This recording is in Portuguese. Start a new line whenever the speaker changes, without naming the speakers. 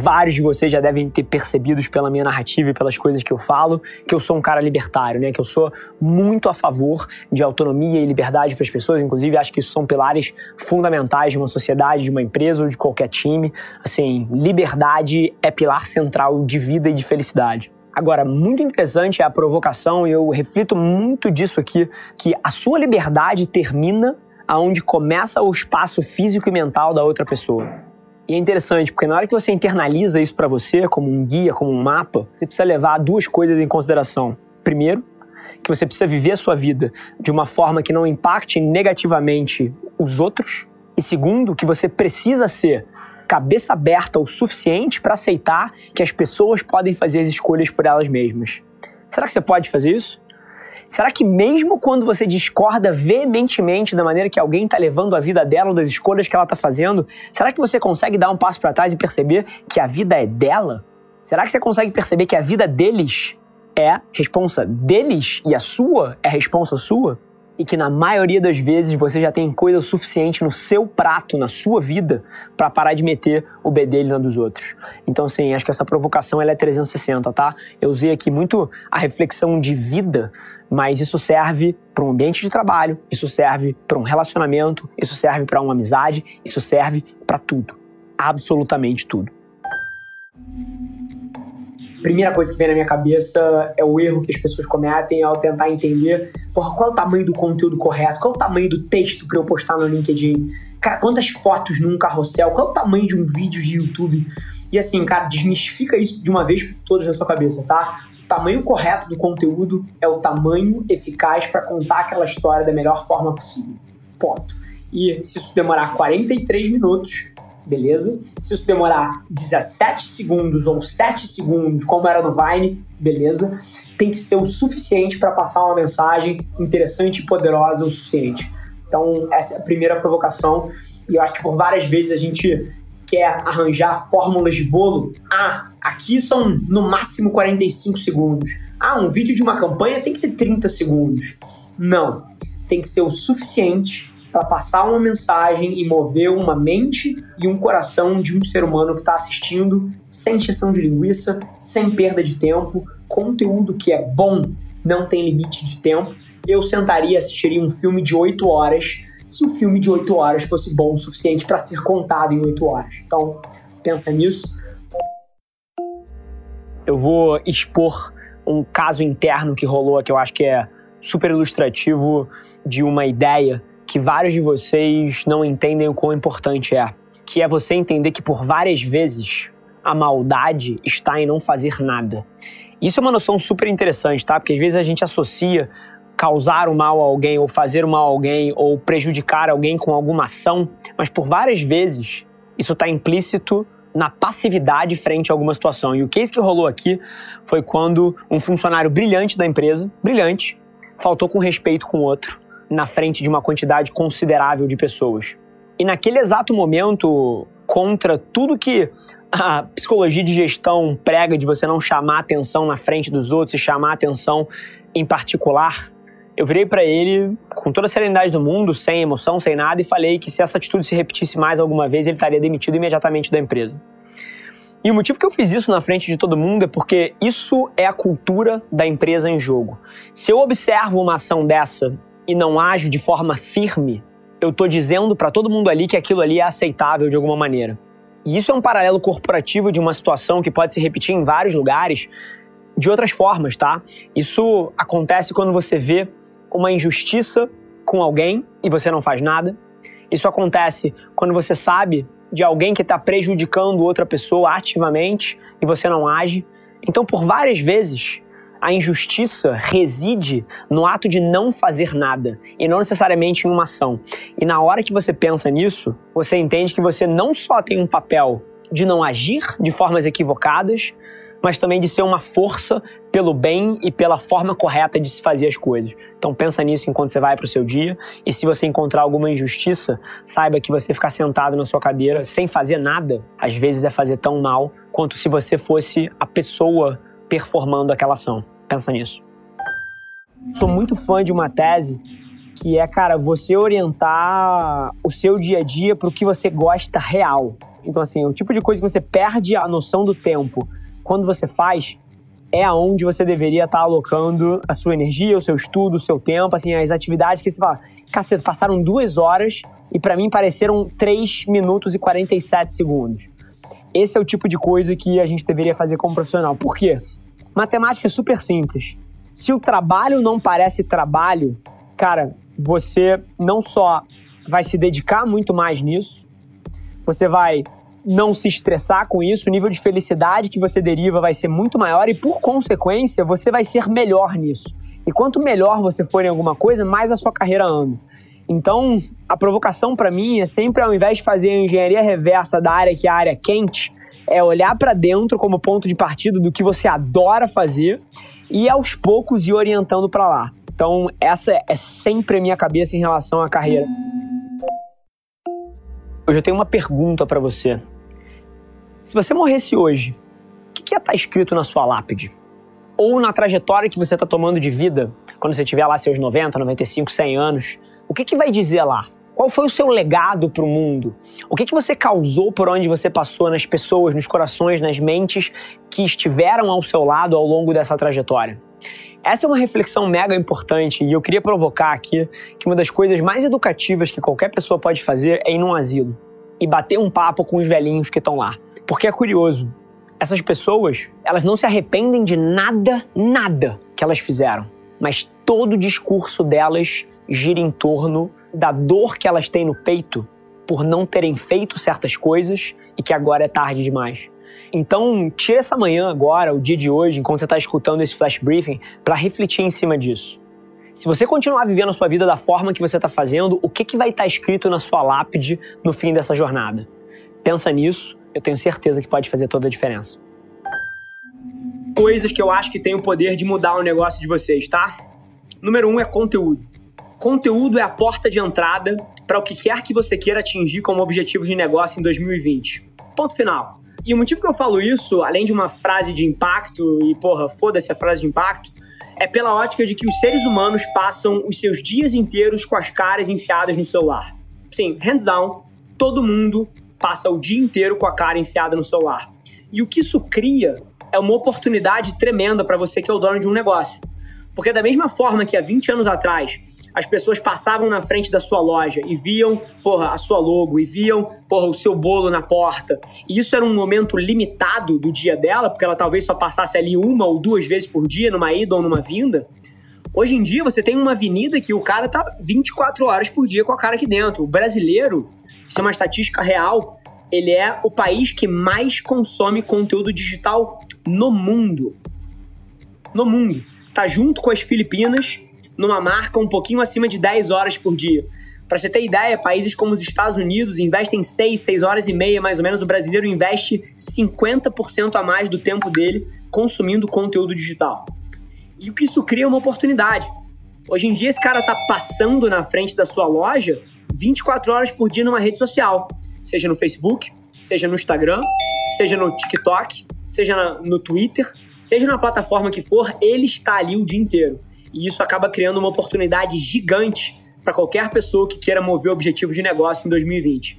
Vários de vocês já devem ter percebido pela minha narrativa e pelas coisas que eu falo que eu sou um cara libertário, né? Que eu sou muito a favor de autonomia e liberdade para as pessoas. Inclusive, acho que isso são pilares fundamentais de uma sociedade, de uma empresa ou de qualquer time. Assim, liberdade é pilar central de vida e de felicidade. Agora, muito interessante é a provocação, e eu reflito muito disso aqui, que a sua liberdade termina aonde começa o espaço físico e mental da outra pessoa. E é interessante, porque na hora que você internaliza isso para você, como um guia, como um mapa, você precisa levar duas coisas em consideração. Primeiro, que você precisa viver a sua vida de uma forma que não impacte negativamente os outros. E segundo, que você precisa ser cabeça aberta o suficiente para aceitar que as pessoas podem fazer as escolhas por elas mesmas. Será que você pode fazer isso? Será que mesmo quando você discorda veementemente da maneira que alguém está levando a vida dela ou das escolhas que ela está fazendo, será que você consegue dar um passo para trás e perceber que a vida é dela? Será que você consegue perceber que a vida deles é responsa deles e a sua é responsa sua? E que na maioria das vezes você já tem coisa suficiente no seu prato, na sua vida, para parar de meter o bedelho na dos outros. Então, assim, acho que essa provocação ela é 360, tá? Eu usei aqui muito a reflexão de vida mas isso serve para um ambiente de trabalho, isso serve para um relacionamento, isso serve para uma amizade, isso serve para tudo. Absolutamente tudo. Primeira coisa que vem na minha cabeça é o erro que as pessoas cometem ao tentar entender porra, qual é o tamanho do conteúdo correto, qual é o tamanho do texto para eu postar no LinkedIn, cara, quantas fotos num carrossel, qual é o tamanho de um vídeo de YouTube. E assim, cara, desmistifica isso de uma vez por todas na sua cabeça, tá? tamanho correto do conteúdo é o tamanho eficaz para contar aquela história da melhor forma possível. Ponto. E se isso demorar 43 minutos, beleza? Se isso demorar 17 segundos ou 7 segundos, como era no Vine, beleza? Tem que ser o suficiente para passar uma mensagem interessante e poderosa o suficiente. Então, essa é a primeira provocação. E eu acho que por várias vezes a gente quer arranjar fórmulas de bolo, ah, aqui são no máximo 45 segundos. Ah, um vídeo de uma campanha tem que ter 30 segundos. Não. Tem que ser o suficiente para passar uma mensagem e mover uma mente e um coração de um ser humano que está assistindo sem injeção de linguiça, sem perda de tempo. Conteúdo que é bom não tem limite de tempo. Eu sentaria e assistiria um filme de 8 horas se o filme de 8 horas fosse bom o suficiente para ser contado em 8 horas. Então, pensa nisso. Eu vou expor um caso interno que rolou que eu acho que é super ilustrativo de uma ideia que vários de vocês não entendem o quão importante é, que é você entender que por várias vezes a maldade está em não fazer nada. Isso é uma noção super interessante, tá? Porque às vezes a gente associa causar o mal a alguém, ou fazer o mal a alguém, ou prejudicar alguém com alguma ação, mas por várias vezes isso está implícito na passividade frente a alguma situação. E o case que rolou aqui foi quando um funcionário brilhante da empresa, brilhante, faltou com respeito com o outro, na frente de uma quantidade considerável de pessoas. E naquele exato momento, contra tudo que a psicologia de gestão prega de você não chamar atenção na frente dos outros e chamar atenção em particular, eu virei para ele com toda a serenidade do mundo, sem emoção, sem nada, e falei que se essa atitude se repetisse mais alguma vez, ele estaria demitido imediatamente da empresa. E o motivo que eu fiz isso na frente de todo mundo é porque isso é a cultura da empresa em jogo. Se eu observo uma ação dessa e não ajo de forma firme, eu estou dizendo para todo mundo ali que aquilo ali é aceitável de alguma maneira. E isso é um paralelo corporativo de uma situação que pode se repetir em vários lugares, de outras formas, tá? Isso acontece quando você vê uma injustiça com alguém e você não faz nada. Isso acontece quando você sabe de alguém que está prejudicando outra pessoa ativamente e você não age. Então, por várias vezes, a injustiça reside no ato de não fazer nada e não necessariamente em uma ação. E na hora que você pensa nisso, você entende que você não só tem um papel de não agir de formas equivocadas, mas também de ser uma força pelo bem e pela forma correta de se fazer as coisas. Então pensa nisso enquanto você vai para o seu dia e se você encontrar alguma injustiça, saiba que você ficar sentado na sua cadeira sem fazer nada, às vezes é fazer tão mal quanto se você fosse a pessoa performando aquela ação. Pensa nisso. Sou muito fã de uma tese que é, cara, você orientar o seu dia a dia para o que você gosta real. Então, assim, o tipo de coisa que você perde a noção do tempo quando você faz, é aonde você deveria estar alocando a sua energia, o seu estudo, o seu tempo, assim, as atividades que você fala, caceta, passaram duas horas e para mim pareceram 3 minutos e 47 segundos. Esse é o tipo de coisa que a gente deveria fazer como profissional. Por quê? Matemática é super simples. Se o trabalho não parece trabalho, cara, você não só vai se dedicar muito mais nisso, você vai não se estressar com isso, o nível de felicidade que você deriva vai ser muito maior e, por consequência, você vai ser melhor nisso. E quanto melhor você for em alguma coisa, mais a sua carreira anda. Então, a provocação para mim é sempre, ao invés de fazer a engenharia reversa da área que é a área quente, é olhar para dentro como ponto de partida do que você adora fazer e aos poucos ir orientando para lá. Então, essa é sempre a minha cabeça em relação à carreira. Eu tenho uma pergunta para você. Se você morresse hoje, o que, que ia estar tá escrito na sua lápide? Ou na trajetória que você está tomando de vida, quando você tiver lá seus 90, 95, 100 anos, o que, que vai dizer lá? Qual foi o seu legado para o mundo? O que, que você causou por onde você passou nas pessoas, nos corações, nas mentes que estiveram ao seu lado ao longo dessa trajetória? Essa é uma reflexão mega importante e eu queria provocar aqui que uma das coisas mais educativas que qualquer pessoa pode fazer é ir num asilo e bater um papo com os velhinhos que estão lá. Porque é curioso, essas pessoas, elas não se arrependem de nada, nada que elas fizeram, mas todo o discurso delas gira em torno da dor que elas têm no peito por não terem feito certas coisas e que agora é tarde demais. Então, tira essa manhã agora, o dia de hoje, enquanto você está escutando esse flash briefing, para refletir em cima disso. Se você continuar vivendo a sua vida da forma que você está fazendo, o que, que vai estar tá escrito na sua lápide no fim dessa jornada? Pensa nisso eu tenho certeza que pode fazer toda a diferença. Coisas que eu acho que tem o poder de mudar o negócio de vocês, tá? Número um é conteúdo. Conteúdo é a porta de entrada para o que quer que você queira atingir como objetivo de negócio em 2020. Ponto final. E o motivo que eu falo isso, além de uma frase de impacto, e porra, foda-se a frase de impacto, é pela ótica de que os seres humanos passam os seus dias inteiros com as caras enfiadas no celular. Sim, hands down, todo mundo passa o dia inteiro com a cara enfiada no celular. E o que isso cria é uma oportunidade tremenda para você que é o dono de um negócio. Porque da mesma forma que há 20 anos atrás as pessoas passavam na frente da sua loja e viam, porra, a sua logo e viam, porra, o seu bolo na porta. E isso era um momento limitado do dia dela, porque ela talvez só passasse ali uma ou duas vezes por dia, numa ida ou numa vinda. Hoje em dia você tem uma avenida que o cara tá 24 horas por dia com a cara aqui dentro. O brasileiro isso é uma estatística real. Ele é o país que mais consome conteúdo digital no mundo. No mundo. Tá junto com as Filipinas, numa marca um pouquinho acima de 10 horas por dia. Para você ter ideia, países como os Estados Unidos investem 6, 6 horas e meia mais ou menos. O brasileiro investe 50% a mais do tempo dele consumindo conteúdo digital. E o que isso cria é uma oportunidade. Hoje em dia, esse cara tá passando na frente da sua loja 24 horas por dia numa rede social, seja no Facebook, seja no Instagram, seja no TikTok, seja no Twitter, seja na plataforma que for, ele está ali o dia inteiro. E isso acaba criando uma oportunidade gigante para qualquer pessoa que queira mover objetivos de negócio em 2020.